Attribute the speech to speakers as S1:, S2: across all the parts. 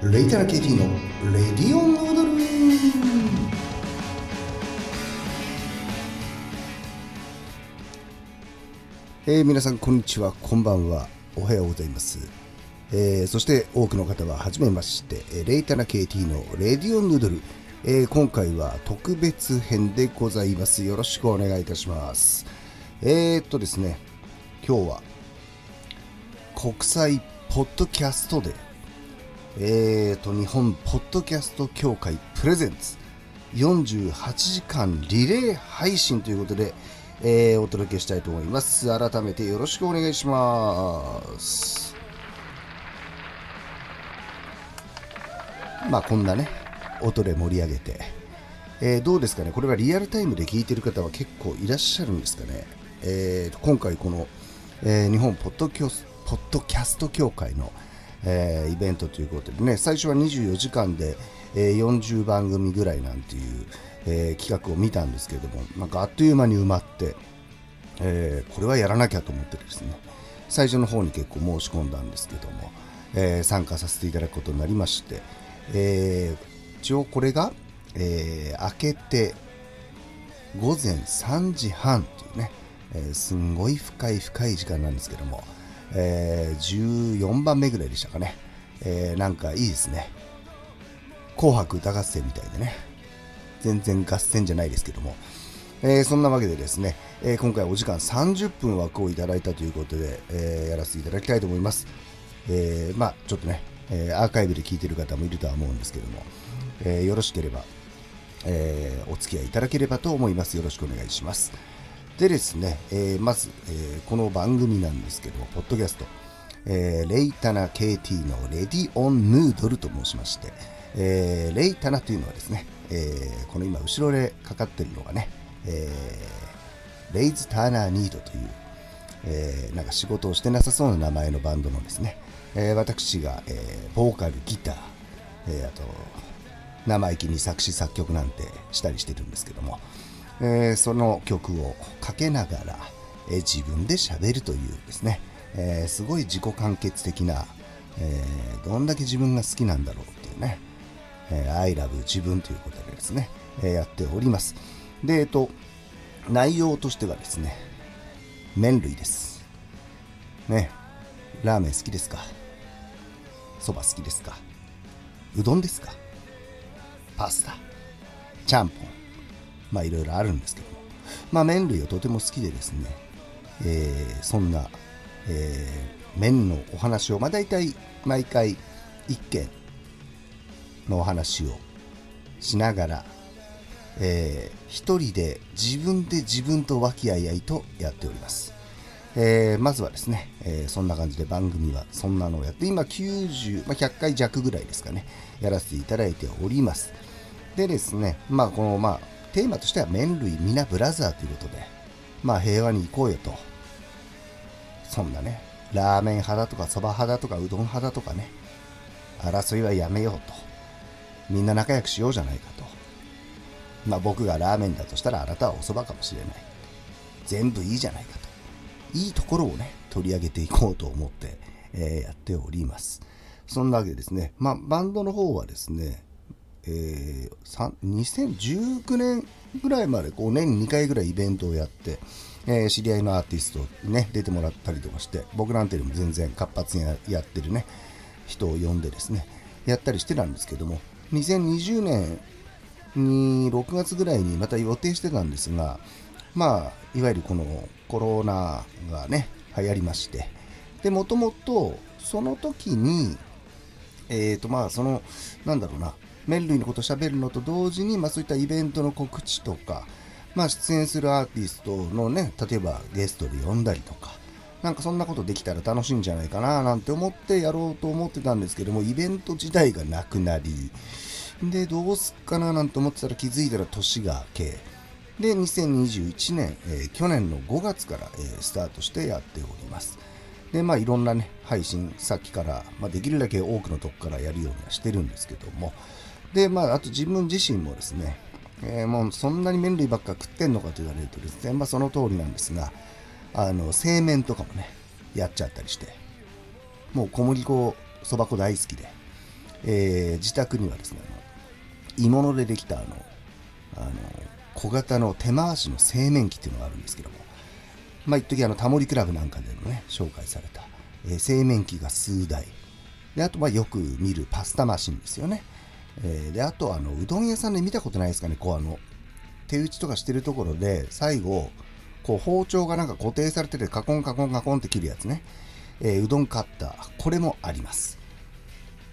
S1: レイタナ KT のレディオン踊るえー、皆さんこんにちは。こんばんは。おはようございます。えー、そして多くの方は初めまして、レイタナ KT のレディオンヌードル、えー、今回は特別編でございます。よろしくお願いいたします。えー、っとですね、今日は国際ポッドキャストで、えー、っと日本ポッドキャスト協会プレゼンツ48時間リレー配信ということで、えー、お届けしたいと思います。改めてよろしくお願いします。まあこんなね、音で盛り上げて、えー、どうですかね、これはリアルタイムで聞いてる方は結構いらっしゃるんですかね？えー、今回この、えー、日本ポッドキャスポッドキャスト協会の、えー、イベントということでね、最初は24時間で、えー、40番組ぐらいなんていう、えー、企画を見たんですけれども、なんかあっという間に埋まって、え、これはやらなきゃと思ってですね、最初の方に結構申し込んだんですけども、え、参加させていただくことになりまして、え、一応これが、えー、明けて午前3時半というね、え、すんごい深い深い時間なんですけども、えー、14番目ぐらいでしたかね、えー、なんかいいですね。紅白歌合戦みたいでね。全然合戦じゃないですけども、えー、そんなわけでですね、え、今回お時間30分枠をいただいたということで、え、やらせていただきたいと思います、え、まあちょっとねえ、アーカイブで聞いてる方もいるとは思うんですけども、え、よろしければ、えー、お付き合いいただければと思います。よろしくお願いします。でですね、えー、まず、えー、この番組なんですけど、ポッドキャスト、えー、レイタナ KT のレディオンヌードルと申しまして、えー、レイタナというのはですね、えー、この今後ろでかかってるのがね、えー、レイズ・ターナー・ニードという、えー、なんか仕事をしてなさそうな名前のバンドのですね、えー、私が、えー、ボーカル、ギター、えー、あと、生意気に作詞作曲なんてしたりしてるんですけども、えー、その曲をかけながら、えー、自分で喋るというですね、えー、すごい自己完結的な、え、どんだけ自分が好きなんだろうっていうね、えー、I love 自分ということでですね、え、やっております。で、えっと、内容としてはですね、麺類です。ね、ラーメン好きですか？そば好きですか？うどんですか？パスタ。ちゃんぽんまあいろいろあるんですけどもまあ麺類はとても好きでですね、えー、そんな、えー、麺のお話をまあ大体毎回一件のお話をしながら、えー、一人で自分で自分と和気あいあいとやっておりますえー、まずはですね、えー、そんな感じで番組はそんなのをやって、今90、まあ、100回弱ぐらいですかね、やらせていただいております。でですね、まあこの、まあ、テーマとしては麺類皆ブラザーということで、まあ平和に行こうよと。そんなね、ラーメン派だとか蕎麦派だとかうどん派だとかね、争いはやめようと。みんな仲良くしようじゃないかと。まあ僕がラーメンだとしたらあなたはお蕎麦かもしれない。全部いいじゃないかと。いいところをね、取り上げていこうと思って、えー、やっております。そんなわけでですね、まあ、バンドの方はですね、えー、2019年ぐらいまでこう年に2回ぐらいイベントをやって、えー、知り合いのアーティストにね、出てもらったりとかして、僕なんてよりも全然活発にやってるね、人を呼んでですね、やったりしてたんですけども、2020年に6月ぐらいにまた予定してたんですが、まあ、いわゆるこのコロナがね、流行りまして、で、もともと、その時に、えっ、ー、と、まあ、その、なんだろうな、麺類のことを喋るのと同時に、まあ、そういったイベントの告知とか、まあ、出演するアーティストのね、例えばゲストで呼んだりとか、なんかそんなことできたら楽しいんじゃないかななんて思ってやろうと思ってたんですけども、イベント自体がなくなり、で、どうすっかななんて思ってたら気づいたら年が明け、で、2021年、えー、去年の5月から、えー、スタートしてやっております。で、まあいろんなね、配信先から、まあ、できるだけ多くのとこからやるようにはしてるんですけども、で、まああと自分自身もですね、えー、もうそんなに麺類ばっか食ってんのかと言われるとですね、まあその通りなんですが、あの、製麺とかもね、やっちゃったりして、もう小麦粉、そば粉大好きで、えー、自宅にはですね鋳物でできたあのあの小型の手回しの製麺機っていうのがあるんですけどもまあ一時あのタモリクラブなんかでもね紹介された、えー、製麺機が数台。であとまあよく見るパスタマシンですよね、えー、であとあのうどん屋さんで見たことないですかね？こうあの手打ちとかしてるところで最後こう包丁がなんか固定されててカコンカコンカコンって切るやつね、えー、うどんカッター。これもあります。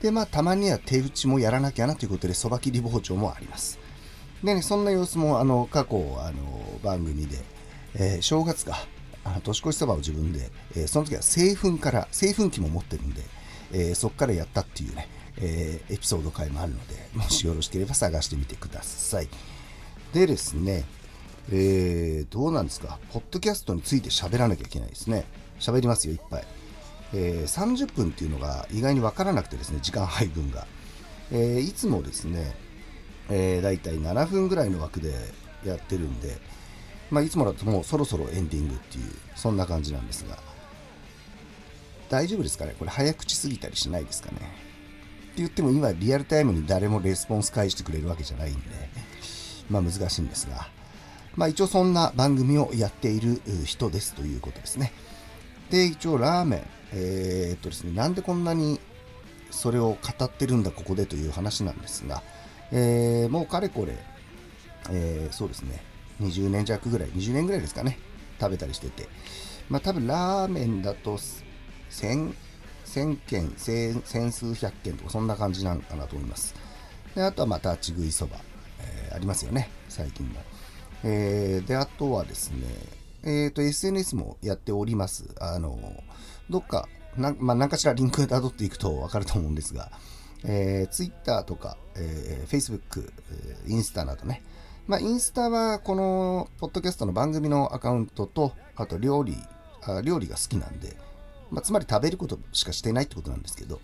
S1: でまあたまには手打ちもやらなきゃなということでそば切り包丁もあります。でねそんな様子もあの過去あの番組で、えー、正月かあ年越しそばを自分で、えー、その時は製粉から製粉機も持ってるんで、えー、そこからやったっていうね、えエピソード回もあるのでもしよろしければ探してみてくださいでですねえー、どうなんですか、ポッドキャストについて喋らなきゃいけないですね。喋りますよ、いっぱい。えー、30分っていうのが意外に分からなくてですね、時間配分が。えー、いつもですね、えー、だいたい7分ぐらいの枠でやってるんで、まあ、いつもだともうそろそろエンディングっていう、そんな感じなんですが、大丈夫ですかね？これ早口すぎたりしないですかね？って言っても今リアルタイムに誰もレスポンス返してくれるわけじゃないんで、まあ難しいんですが、まあ一応そんな番組をやっている人ですということですね。で、一応ラーメン、えー、っとですね、なんでこんなにそれを語ってるんだここでという話なんですが、えー、もうかれこれ、えー、そうですね、20年弱ぐらい、20年ぐらいですかね、食べたりしてて、まあ多分ラーメンだと1000、1000件、千数百件とかそんな感じなのかなと思います。であとはまた立ち食いそば、えー、ありますよね、最近も。えー、で、あとはですね、えっ、ー、と、SNS もやっております。あの、どっか、なまあ、何かしらリンク辿っていくと わかると思うんですが、えー、Twitter とか、えー、Facebook、インスタなどね。まあ、インスタはこの、ポッドキャストの番組のアカウントと、あと料理、あ料理が好きなんで、まあ、つまり食べることしかしてないってことなんですけど、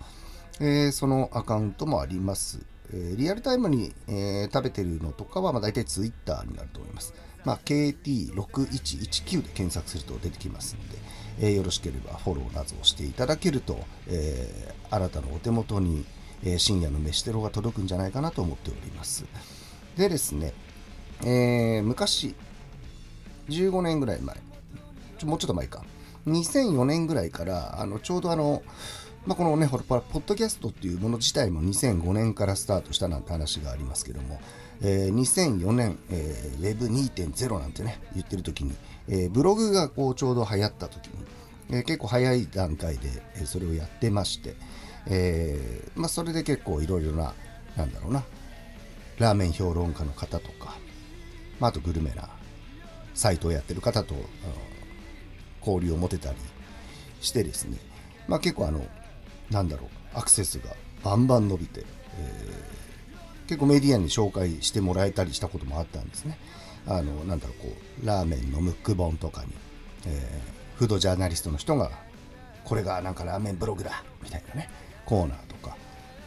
S1: えー、そのアカウントもあります。えリアルタイムに、え食べてるのとかは、まあ、大体 Twitter になると思います。まあ、KT6119 で検索すると出てきますので、えー、よろしければフォローなどをしていただけると、えー、あなたのお手元に、えー、深夜の飯テロが届くんじゃないかなと思っております。でですね、えー、昔、15年ぐらい前、ちょもうちょっと前か、2004年ぐらいから、あのちょうどあの、まあ、このね、ほら、ポッドキャストっていうもの自体も2005年からスタートしたなんて話がありますけども、えー、2004年、えー、Web2.0 なんてね、言ってる時に、えー、ブログがこうちょうど流行った時に、えー、結構早い段階で、えー、それをやってまして、えー、まあ、それで結構いろいろな、なんだろうな、ラーメン評論家の方とか、まあ、あとグルメなサイトをやってる方と、交流を持てたりしてですね、まあ、結構あの、なんだろう、アクセスがバンバン伸びて、えー、結構メディアに紹介してもらえたりしたこともあったんですね。あの、なんだろう、こう、ラーメンのムック本とかに、えー、フードジャーナリストの人が、これがなんかラーメンブログだみたいなね、コーナーとか、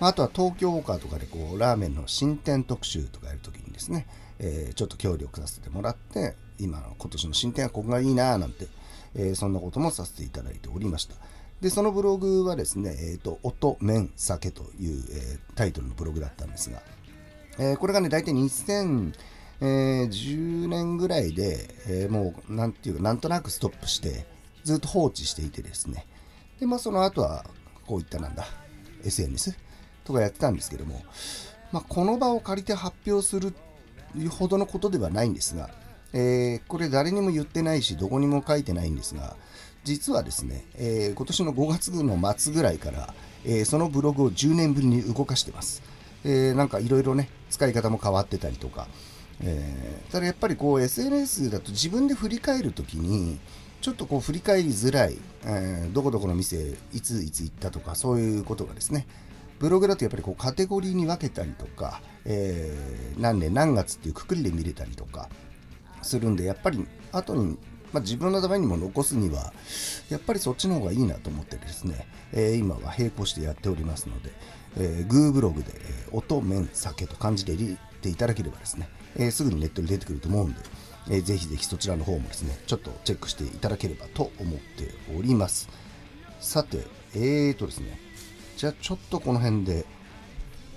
S1: あとは東京ウォーカーとかでこう、ラーメンの新店特集とかやるときにですね、えー、ちょっと協力させてもらって、今の今年の新店はここがいいななんて、え、そんなこともさせていただいておりました。で、そのブログはですね、えっ、と、音、麺、酒という、え、タイトルのブログだったんですが、え、これがね、大体2010年ぐらいで、えもう、なんていうか、なんとなくストップして、ずっと放置していてですね、で、まあ、その後は、こういったなんだ、SNS とかやってたんですけども、まあ、この場を借りて発表するほどのことではないんですが、えー、これ誰にも言ってないし、どこにも書いてないんですが、実はですね、えー、今年の5月の末ぐらいから、えー、そのブログを10年ぶりに動かしてます。えー、なんかいろいろね、使い方も変わってたりとか、えー、ただやっぱりこう SNS だと自分で振り返るときに、ちょっとこう振り返りづらい、えー、どこどこの店、いついつ行ったとか、そういうことがですね、ブログだとやっぱりこうカテゴリーに分けたりとか、えー、何年何月っていうくくりで見れたりとかするんで、やっぱり後にまあ、自分のためにも残すには、やっぱりそっちの方がいいなと思ってですね、えー、今は並行してやっておりますので、えー、グーブログで、えー、音、麺、酒と漢字で入れていただければですね、えー、すぐにネットに出てくると思うんで、えー、ぜひぜひそちらの方もですね、ちょっとチェックしていただければと思っております。さて、えーとですね、じゃあちょっとこの辺で、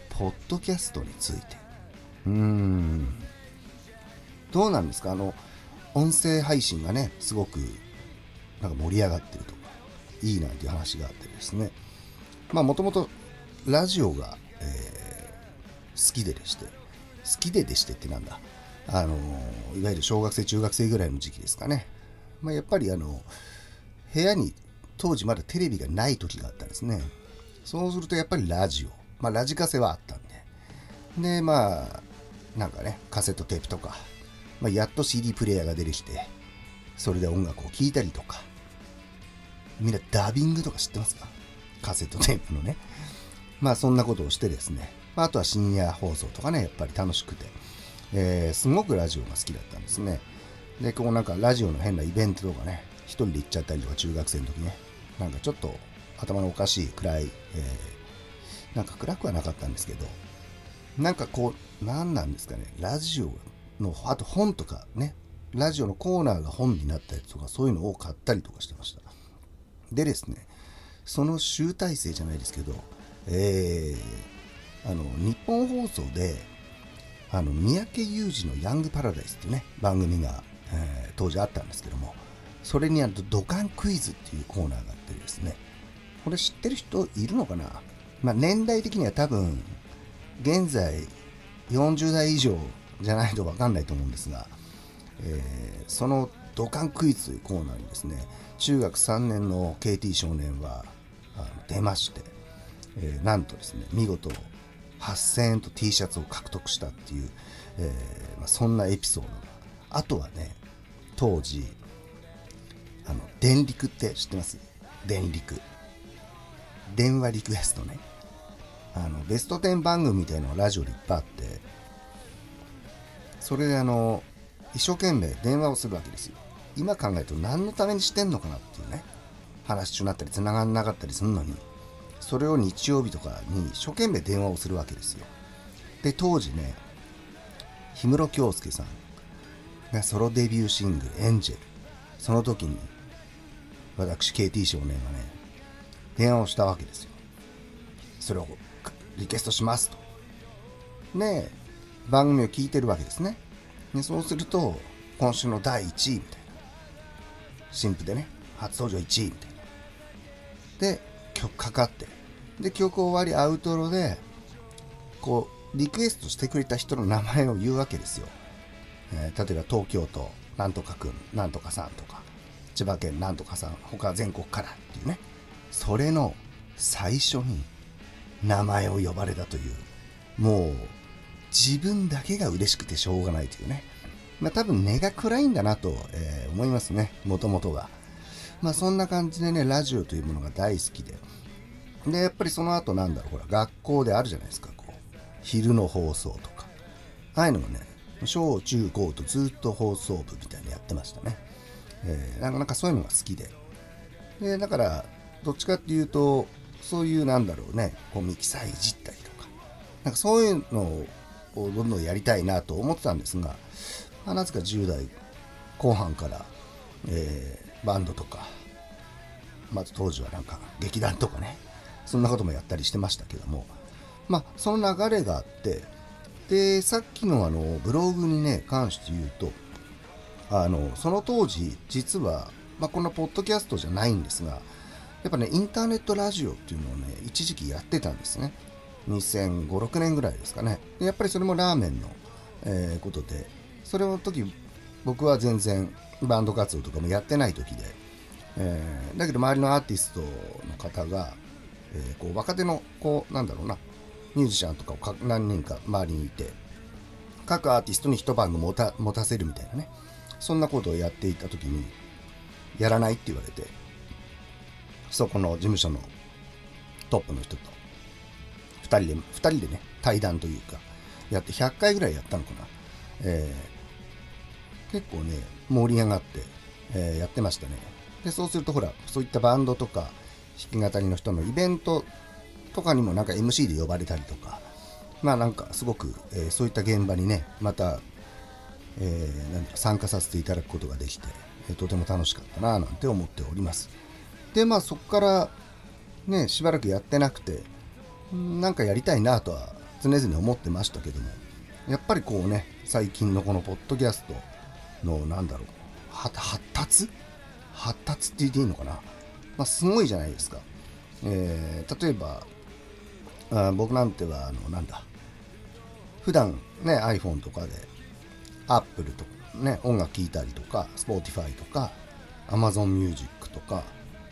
S1: ポッドキャストについてうーんどうなんですか？あの音声配信がねすごくなんか盛り上がってるとかいいなんていう話があってですね。まあもともとラジオが、えー、好きででして好きででしてってなんだ。あのいわゆる小学生中学生ぐらいの時期ですかね、まあ、やっぱりあの部屋に当時まだテレビがない時があったんですね。そうするとやっぱりラジオ。まあラジカセはあったんで。でまあなんかねカセットテープとか、まあ、やっと CD プレイヤーが出てきてそれで音楽を聴いたりとか。みんなダビングとか知ってますか？カセットテープのね。まあそんなことをしてですね、まあ、とは深夜放送とかねやっぱり楽しくて、えー、すごくラジオが好きだったんですね。でこうなんかラジオの変なイベントとかね一人で行っちゃったりとか中学生の時ね。なんかちょっと頭のおかしい暗い、えー、なんか暗くはなかったんですけどなんかこう何なんですかね。ラジオのあと本とかねラジオのコーナーが本になったりとかそういうのを買ったりとかしてました。でですねその集大成じゃないですけどえー、あの日本放送であの三宅裕司の「ヤングパラダイス」っていうね番組が、えー、当時あったんですけどもそれにあると「土管クイズ」っていうコーナーがあってですねこれ知ってる人いるのかな、まあ、年代的には多分現在40代以上じゃないと分かんないと思うんですが、えー、その「土管クイズ」というコーナーにですね中学3年の KT 少年は出まして、えー、なんとですね見事8000円と T シャツを獲得したっていう、えーまあ、そんなエピソードがあとはね当時あの電力って知ってます？電力。電話リクエストね。あのベスト10番組みたいなのラジオでいっぱいあってそれであの一生懸命電話をするわけですよ。今考えると何のためにしてんのかなっていうね話中になったり繋がんなかったりするのにそれを日曜日とかに一生懸命電話をするわけですよ。で当時ね氷室京介さんがソロデビューシングル「エンジェル」その時に私 KT 少年がね電話をしたわけですよ。それをリクエストしますと。ね番組を聞いてるわけですね。でそうすると今週の第1位みたいな。新婦でね初登場1位みたいな。で曲かかって。で曲終わりアウトロでこうリクエストしてくれた人の名前を言うわけですよ、えー、例えば東京都なんとかくんなんとかさんとか千葉県なんとかさん他全国からっていうね。それの最初に名前を呼ばれたというもう自分だけが嬉しくてしょうがないというね。まあ多分根が暗いんだなと、えー、思いますね。もともとが。まあそんな感じでねラジオというものが大好きで。でやっぱりその後なんだろうほら学校であるじゃないですか。こう昼の放送とか。ああいうのもね小中高とずっと放送部みたいにやってましたね、えー、なんかそういうのが好きで。でだからどっちかっていうとそういうなんだろうねこうミキサーいじったりとか。なんかそういうのをどんどんやりたいなと思ってたんですが、まあ、なぜか10代後半から、えー、バンドとかまず当時はなんか劇団とかねそんなこともやったりしてましたけどもまあその流れがあってでさっきのあのブログにね関して言うとあのその当時実は、まあ、このポッドキャストじゃないんですがやっぱねインターネットラジオっていうのをね一時期やってたんですね。2005、6年ぐらいですかね。やっぱりそれもラーメンの、えー、ことでそれの時僕は全然バンド活動とかもやってない時で、えー、だけど周りのアーティストの方がえー、こう若手のこうなんだろうなミュージシャンとかを何人か周りにいて各アーティストに一晩持た持たせるみたいなねそんなことをやっていた時にやらないって言われてそこの事務所のトップの人と2人で2人でね対談というかやって100回ぐらいやったのかな、えー、結構ね盛り上がって、えー、やってましたね。でそうするとほらそういったバンドとか弾き語りの人のイベントとかにもなんか MC で呼ばれたりとかまあなんかすごく、えー、そういった現場にねまた、えー、なん参加させていただくことができて、えー、とても楽しかったななんて思っております。でまあそこからねしばらくやってなくてなんかやりたいなとは常々思ってましたけどもやっぱりこうね最近のこのポッドキャストのなんだろう発達？発達って言っていいのかな、まあ、すごいじゃないですか、えー、例えばあ僕なんてはあのなんだ普段ね iPhone とかで Apple とかね音楽聴いたりとか Spotify とか Amazon Music とか、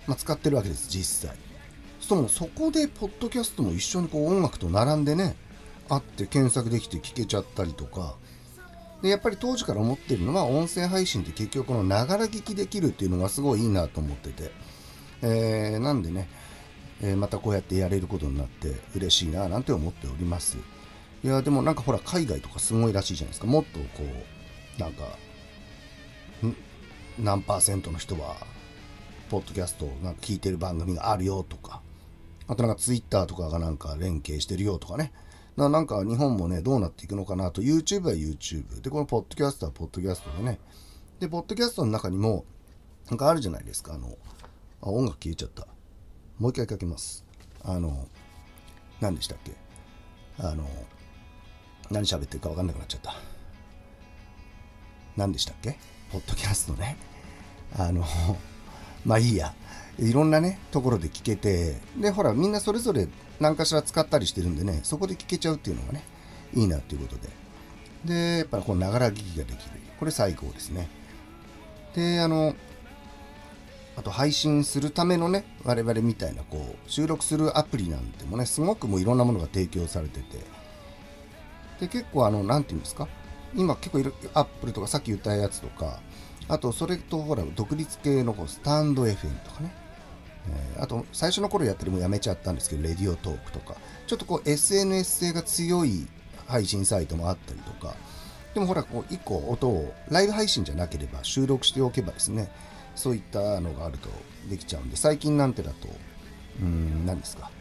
S1: まあ、使ってるわけです実際。そもそこでポッドキャストも一緒にこう音楽と並んでねあって検索できて聞けちゃったりとか。でやっぱり当時から思ってるのは音声配信って結局このながら聞きできるっていうのがすごいいいなと思ってて、えー、なんでね、えー、またこうやってやれることになって嬉しいななんて思っております。いやでもなんかほら海外とかすごいらしいじゃないですか。もっとこうなんか何パーセントの人はポッドキャストをなんか聞いてる番組があるよとか。あとなんかツイッターとかがなんか連携してるよとかねななんか日本もね、どうなっていくのかなと、YouTube は YouTube。で、このポッドキャストはポッドキャストでね。で、ポッドキャストの中にも、なんかあるじゃないですか。あの、あ、音楽消えちゃった。もう一回かけます。あの、何でしたっけあの、何喋ってるか分かんなくなっちゃった。何でしたっけポッドキャストね。あの、まあいいや。いろんなね、ところで聞けて、で、ほら、みんなそれぞれ何かしら使ったりしてるんでね、そこで聞けちゃうっていうのがね、いいなっていうことで。で、やっぱりこのながら聞きができる。これ最高ですね。で、あの、あと配信するためのね、我々みたいなこう、収録するアプリなんてもね、すごくもういろんなものが提供されてて、で、結構あの、なんていうんですか、今結構いろ、アップルとかさっき言ったやつとか、あとそれとほら、独立系のこうスタンド FM とかね、え、あと最初の頃やってるもやめちゃったんですけど、レディオトークとか、ちょっとこう SNS 性が強い配信サイトもあったりとか、でもほら、こう1個音をライブ配信じゃなければ収録しておけばですね、そういったのがあるとできちゃうんで、最近なんてだと、うーん、何ですか。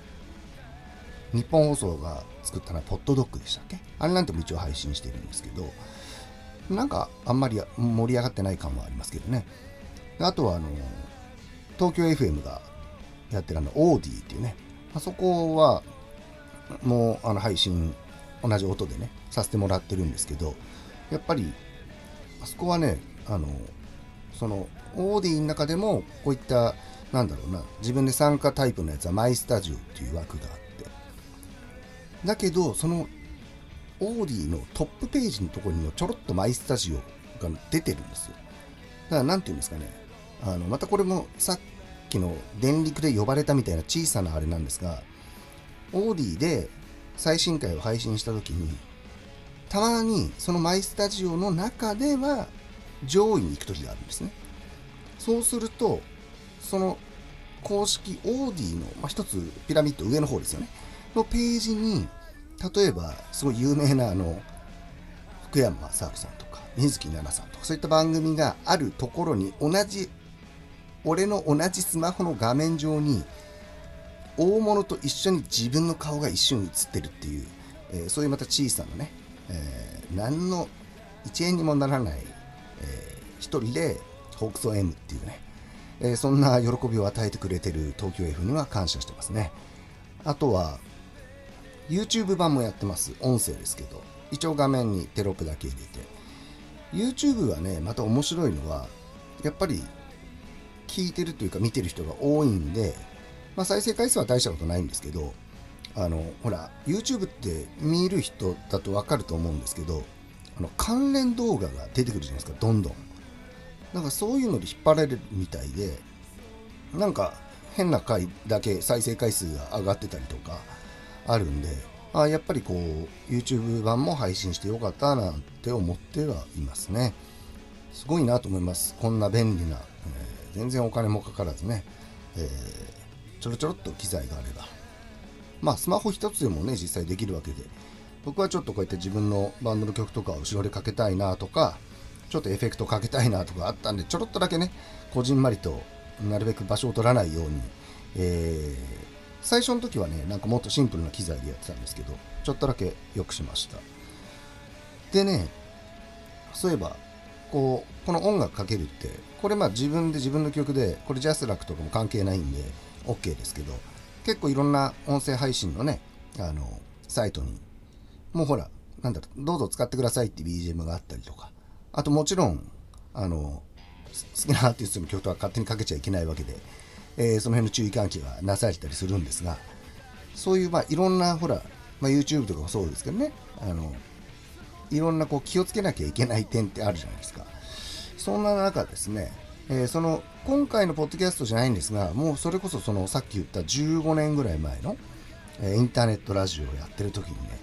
S1: 日本放送が作ったのはポッドドッグでしたっけ？あれなんても一応配信してるんですけど、なんかあんまり盛り上がってない感はありますけどね。あとはあの、東京 FM がやってるあの、オーディっていうね、あそこは、もうあの配信、同じ音でね、させてもらってるんですけど、やっぱり、あそこはね、あの、その、オーディの中でも、こういった、なんだろうな、自分で参加タイプのやつはマイスタジオっていう枠があって、だけど、その、オーディのトップページのところにもちょろっとマイスタジオが出てるんですよ。だから、なんていうんですかね、あの、またこれもさっきの電力で呼ばれたみたいな小さなあれなんですが、オーディで最新回を配信した時に、たまにそのマイスタジオの中では上位に行く時があるんですね。そうすると、その公式オーディの、まあ、一つピラミッド上の方ですよね。のページに、例えばすごい有名なあの、福山雅治さんとか、水木奈々さんとか、そういった番組があるところに同じ俺の同じスマホの画面上に大物と一緒に自分の顔が一瞬映ってるっていう、えー、そういうまた小さなね、えー、何の1円にもならない、えー、一人でホークソ M っていうね、えー、そんな喜びを与えてくれてる東京 F には感謝してますね。あとは YouTube 版もやってます。音声ですけど。一応画面にテロップだけ入れて。YouTube はねまた面白いのはやっぱり聞いてるというか見てる人が多いんで、まあ、再生回数は大したことないんですけど、あの、ほら、YouTube って見る人だとわかると思うんですけど、あの関連動画が出てくるじゃないですか、どんどん。なんかそういうので引っ張られるみたいで、なんか変な回だけ再生回数が上がってたりとかあるんで、あやっぱりこう、YouTube 版も配信してよかったなって思ってはいますね。すごいなと思います。こんな便利な全然お金もかからずね、えー、ちょろちょろっと機材があれば。まあ、スマホ一つでもね、実際できるわけで、僕はちょっとこうやって自分のバンドの曲とかを後ろでかけたいなとか、ちょっとエフェクトかけたいなとかあったんで、ちょろっとだけね、こじんまりとなるべく場所を取らないように、えー、最初の時はね、なんかもっとシンプルな機材でやってたんですけど、ちょっとだけ良くしました。でね、そういえば、こう、この音楽かけるって、これまあ自分で自分の曲で、これジャスラックとかも関係ないんで OK ですけど、結構いろんな音声配信のね、あの、サイトにもうほら、なんだろう、どうぞ使ってくださいって BGM があったりとか、あともちろん、あの、好きなアーティストの曲とは勝手にかけちゃいけないわけで、えー、その辺の注意喚起がなされたりするんですが、そういう、まあ、いろんな、ほら、まあ、YouTube とかもそうですけどね、あの、いろんなこう気をつけなきゃいけない点ってあるじゃないですか。そんな中ですね、えー、その今回のポッドキャストじゃないんですが、もうそれこそそのさっき言った15年ぐらい前の、えー、インターネットラジオをやってる時にね、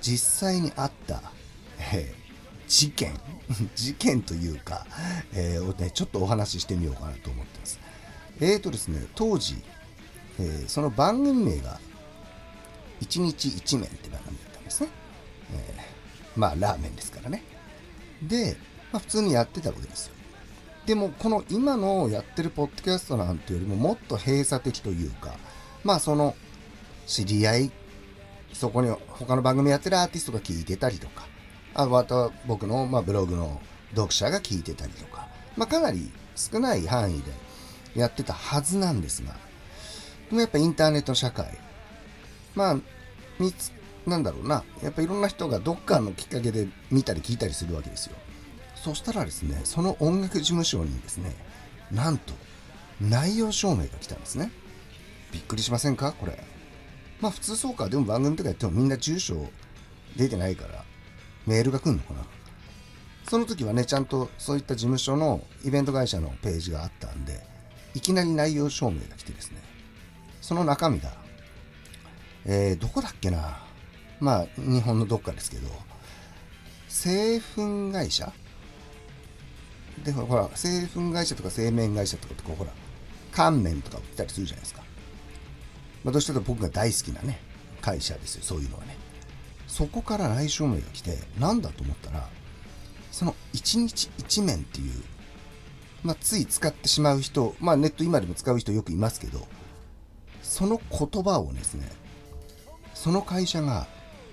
S1: 実際にあった、えー、事件 事件というか、え、をね、ちょっとお話ししてみようかなと思ってます。えーとですね、当時、え、その番組名が、1日1麺って番組だったんですね。え、まあ、ラーメンですからね。で、まあ、普通にやってたわけですよ。でも、この今のやってるポッドキャストなんてよりももっと閉鎖的というか、まあ、その、知り合い、そこに他の番組やってるアーティストが聞いてたりとか、あまた僕の、まあ、ブログの読者が聞いてたりとか、まあ、かなり少ない範囲でやってたはずなんですが、でもやっぱインターネット社会、まあ、見つ、なんだろうな、やっぱいろんな人がどっかのきっかけで見たり聞いたりするわけですよ。そしたらですね、その音楽事務所にですね、なんと、内容証明が来たんですね。びっくりしませんか？これ。まあ普通そうか。でも番組とかやってもみんな住所出てないから、メールが来るのかな。その時はね、ちゃんとそういった事務所のイベント会社のページがあったんで、いきなり内容証明が来てですね、その中身が、えー、どこだっけな？まあ、日本のどっかですけど、製粉会社？で、ほら、製粉会社とか製麺会社とかってこう、ほら、乾麺とか売ったりするじゃないですか。まあ、どうしても僕が大好きなね、会社ですよ、そういうのはね。そこから来証明が来て、なんだと思ったら、その1日1麺っていう、まあ、つい使ってしまう人、まあ、ネット今でも使う人よくいますけど、その言葉をですね、その会社が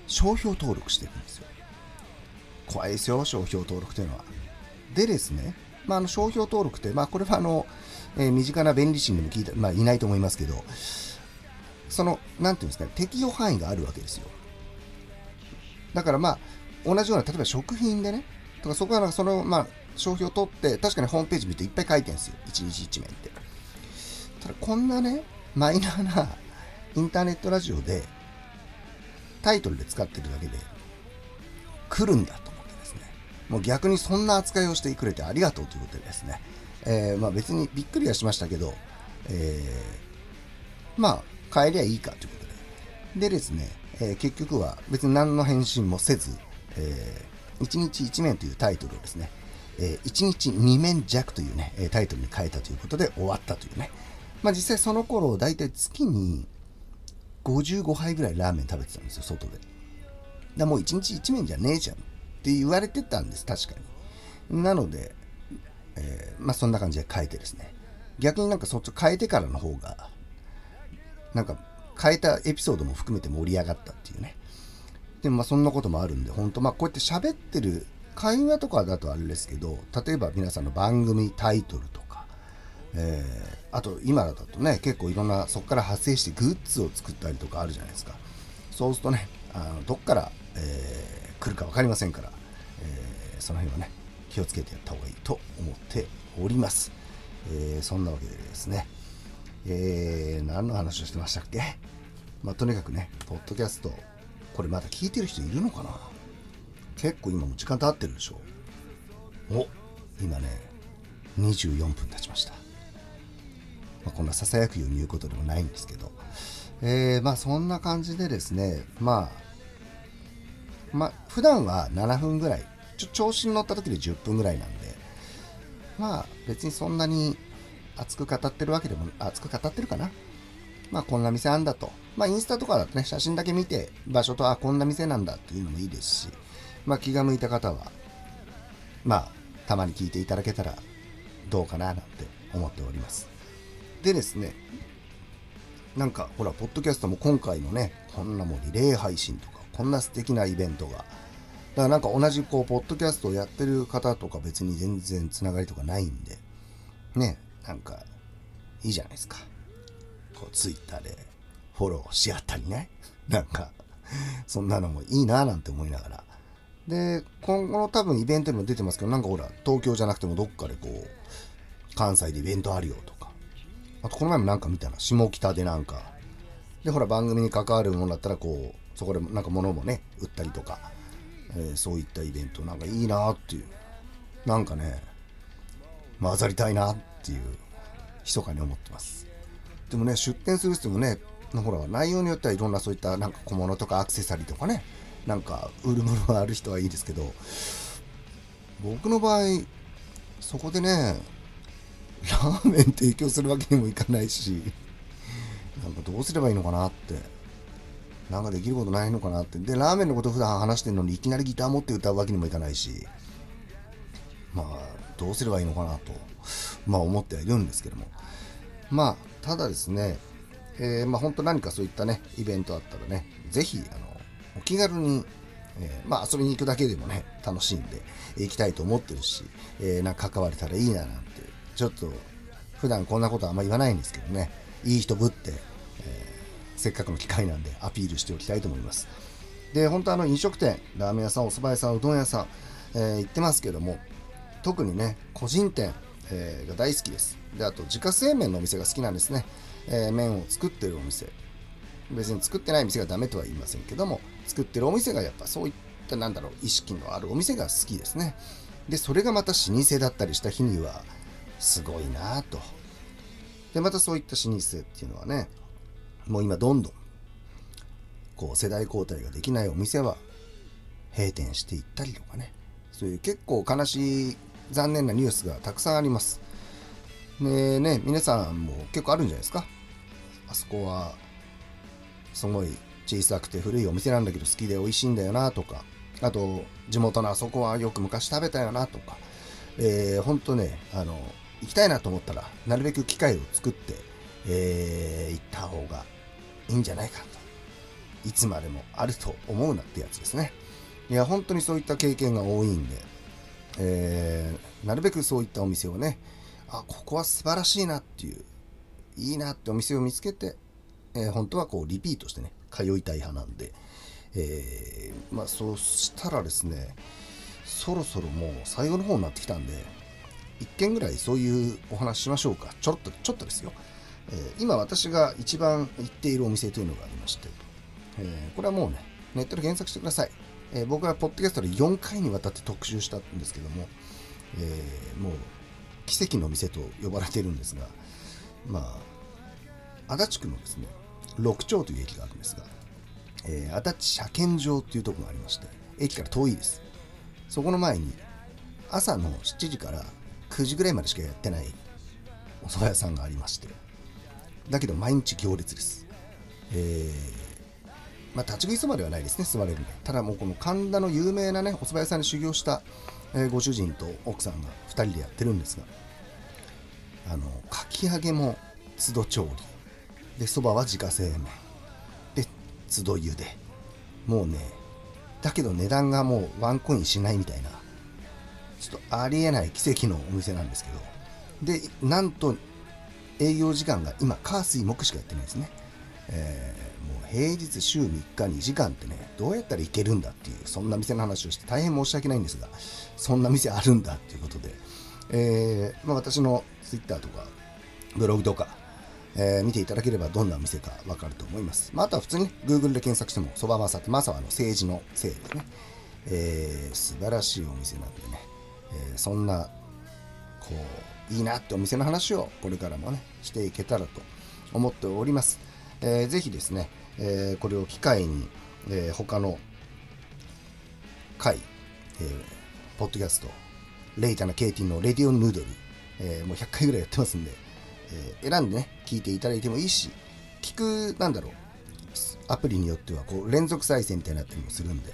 S1: 商標登録してるんですよ。怖いですよ、商標登録というのは。でですね、まあ、あの商標登録って、まあ、これはあの、えー、身近な便利心でも聞いた、まあ、いないと思いますけど、その、なんていうんですかね、適用範囲があるわけですよ。だからまあ、同じような、例えば食品でね、とかそこはその、まあ、商標取って、確かにホームページ見るといっぱい書いてるんですよ。1日1面って。ただ、こんなね、マイナーなインターネットラジオで、タイトルで使ってるだけで、来るんだと。もう逆にそんな扱いをしてくれてありがとうということでですね。えー、まあ別にびっくりはしましたけど、えー、まあ、帰りゃいいかということで。でですね、えー、結局は別に何の返信もせず、えー、1日1面というタイトルをですね、えー、1日2面弱というね、タイトルに変えたということで終わったというね。まあ実際その頃、だいたい月に55杯ぐらいラーメン食べてたんですよ、外で。だもう1日1面じゃねえじゃんって言われてたんです、確かに。なので、えー、まあそんな感じで変えてですね。逆になんかそっち変えてからの方が、なんか変えたエピソードも含めて盛り上がったっていうね。でもまあそんなこともあるんで、本当まあこうやって喋ってる会話とかだとあれですけど、例えば皆さんの番組タイトルとか、えー、あと今だとね、結構いろんなそこから派生してグッズを作ったりとかあるじゃないですか。そうするとね、あのどっから、えー、来るか分かりませんから、えー、その辺はね、気をつけてやった方がいいと思っております。えー、そんなわけでですね、えー、何の話をしてましたっけ？まあ、とにかくね、ポッドキャスト、これまだ聞いてる人いるのかな？結構今も時間経ってるでしょ？お今ね、24分経ちました。まあ、こんなささやくように言うことでもないんですけど、えー、まあそんな感じでですね、まあ、まあ、普段は7分ぐらい、ちょ調子に乗った時で10分ぐらいなんで、まあ別にそんなに熱く語ってるわけでも、熱く語ってるかな。まあこんな店あんだと。まあインスタとかだとね、写真だけ見て場所と、あ、こんな店なんだっていうのもいいですし、まあ気が向いた方は、まあたまに聞いていただけたらどうかななんて思っております。でですね、なんかほら、ポッドキャストも今回のね、こんなもうリレー配信とか、こんな素敵なイベントが、だからなんか同じこう、ポッドキャストをやってる方とか別に全然つながりとかないんで、ね、なんか、いいじゃないですか。こう、ツイッターでフォローし合ったりね。なんか、そんなのもいいなぁなんて思いながら。で、今後の多分イベントにも出てますけど、なんかほら、東京じゃなくてもどっかでこう、関西でイベントあるよとか。あとこの前もなんか見たな、下北でなんか。で、ほら番組に関わるものだったらこう、そこでなんか物もね、売ったりとか、えー、そういったイベントなんかいいなっていう。なんかね、混ざりたいなっていう、密かに思ってます。でもね、出店する人もね、ほら、内容によってはいろんなそういったなんか小物とかアクセサリーとかね、なんか売るものがある人はいいですけど、僕の場合、そこでね、ラーメン提供するわけにもいかないし、なんかどうすればいいのかなって、なんかできることないのかなって。で、ラーメンのこと普段話してるのにいきなりギター持って歌うわけにもいかないし、まあ、どうすればいいのかなと、まあ思ってはいるんですけども。まあ、ただですね、えー、まあ本当何かそういったね、イベントあったらね、ぜひ、あの、お気軽に、えー、まあ遊びに行くだけでもね、楽しんで行きたいと思ってるし、えー、なんか関われたらいいななんて、ちょっと、普段こんなことあんま言わないんですけどね、いい人ぶって、せっかくの機会なんでアピールしておきたいと思います。で、本当あの飲食店、ラーメン屋さん、お蕎麦屋さん、うどん屋さん、えー、行ってますけども、特にね、個人店、えー、が大好きです。で、あと自家製麺のお店が好きなんですね。えー、麺を作ってるお店。別に作ってない店がダメとは言いませんけども、作ってるお店がやっぱそういったなんだろう、意識のあるお店が好きですね。で、それがまた老舗だったりした日には、すごいなぁと。で、またそういった老舗っていうのはね、もう今どんどん、こう世代交代ができないお店は閉店していったりとかね、そういう結構悲しい残念なニュースがたくさんあります。でね、皆さんも結構あるんじゃないですか。あそこは、すごい小さくて古いお店なんだけど好きで美味しいんだよなとか、あと、地元のあそこはよく昔食べたよなとか、えー、ほんとね、あの、行きたいなと思ったら、なるべく機会を作って、えー、行った方がいいんじゃないかと。いつまでもあると思うなってやつですね。いや、本当にそういった経験が多いんで、えー、なるべくそういったお店をね、あ、ここは素晴らしいなっていう、いいなってお店を見つけて、えー、本当はこうリピートしてね、通いたい派なんで、えー、まあそうしたらですね、そろそろもう最後の方になってきたんで、1件ぐらいそういうお話しましょうか。ちょろっと、ちょっとですよ。えー、今私が一番行っているお店というのがありまして、えー、これはもうね、ネットで検索してください。えー、僕はポッドキャストで4回にわたって特集したんですけども、え、もう奇跡の店と呼ばれているんですが、まあ、足立区のですね、六丁という駅があるんですが、え、足立車検場というところがありまして、駅から遠いです。そこの前に、朝の7時から9時ぐらいまでしかやってないお蕎麦屋さんがありまして、だけど毎日行列です。えーまあ、立ち食いそばではないですね、座れるね。ただもうこの神田の有名なね、お蕎麦屋さんに修行した、え、ご主人と奥さんが2人でやってるんですが、あの、かき揚げも都度調理。で、蕎麦は自家製麺。で、都度茹で。もうね、だけど値段がもうワンコインしないみたいな、ちょっとありえない奇跡のお店なんですけど、で、なんと営業時間が今、火水木しかやってないですね。えー平日週3日2時間ってね、どうやったらいけるんだっていう、そんな店の話をして大変申し訳ないんですが、そんな店あるんだっていうことで、えー、まあ、私の Twitter とか、ブログとか、えー、見ていただければどんな店かわかると思います。まあ、あとは普通に、ね、Google で検索しても、そばまさって、まさはの政治のせいですね。えー、素晴らしいお店なんでね、えー、そんな、こう、いいなってお店の話をこれからもね、していけたらと思っております。えー、ぜひですね、えー、これを機会に、えー、他の回、えー、ポッドキャスト、レイタナ・ケイティのレディオヌードル、えー、もう100回ぐらいやってますんで、えー、選んでね、聞いていただいてもいいし、聞く、なんだろう、アプリによってはこう連続再生みたいになったりもするんで、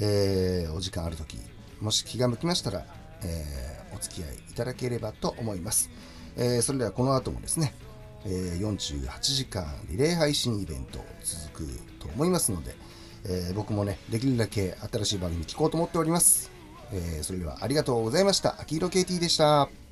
S1: えー、お時間あるとき、もし気が向きましたら、えー、お付き合いいただければと思います。えー、それではこの後もですね、え48時間リレー配信イベント続くと思いますので、え僕もね、できるだけ新しい番組聞こうと思っております。えそれではありがとうございました。秋色 KT でした。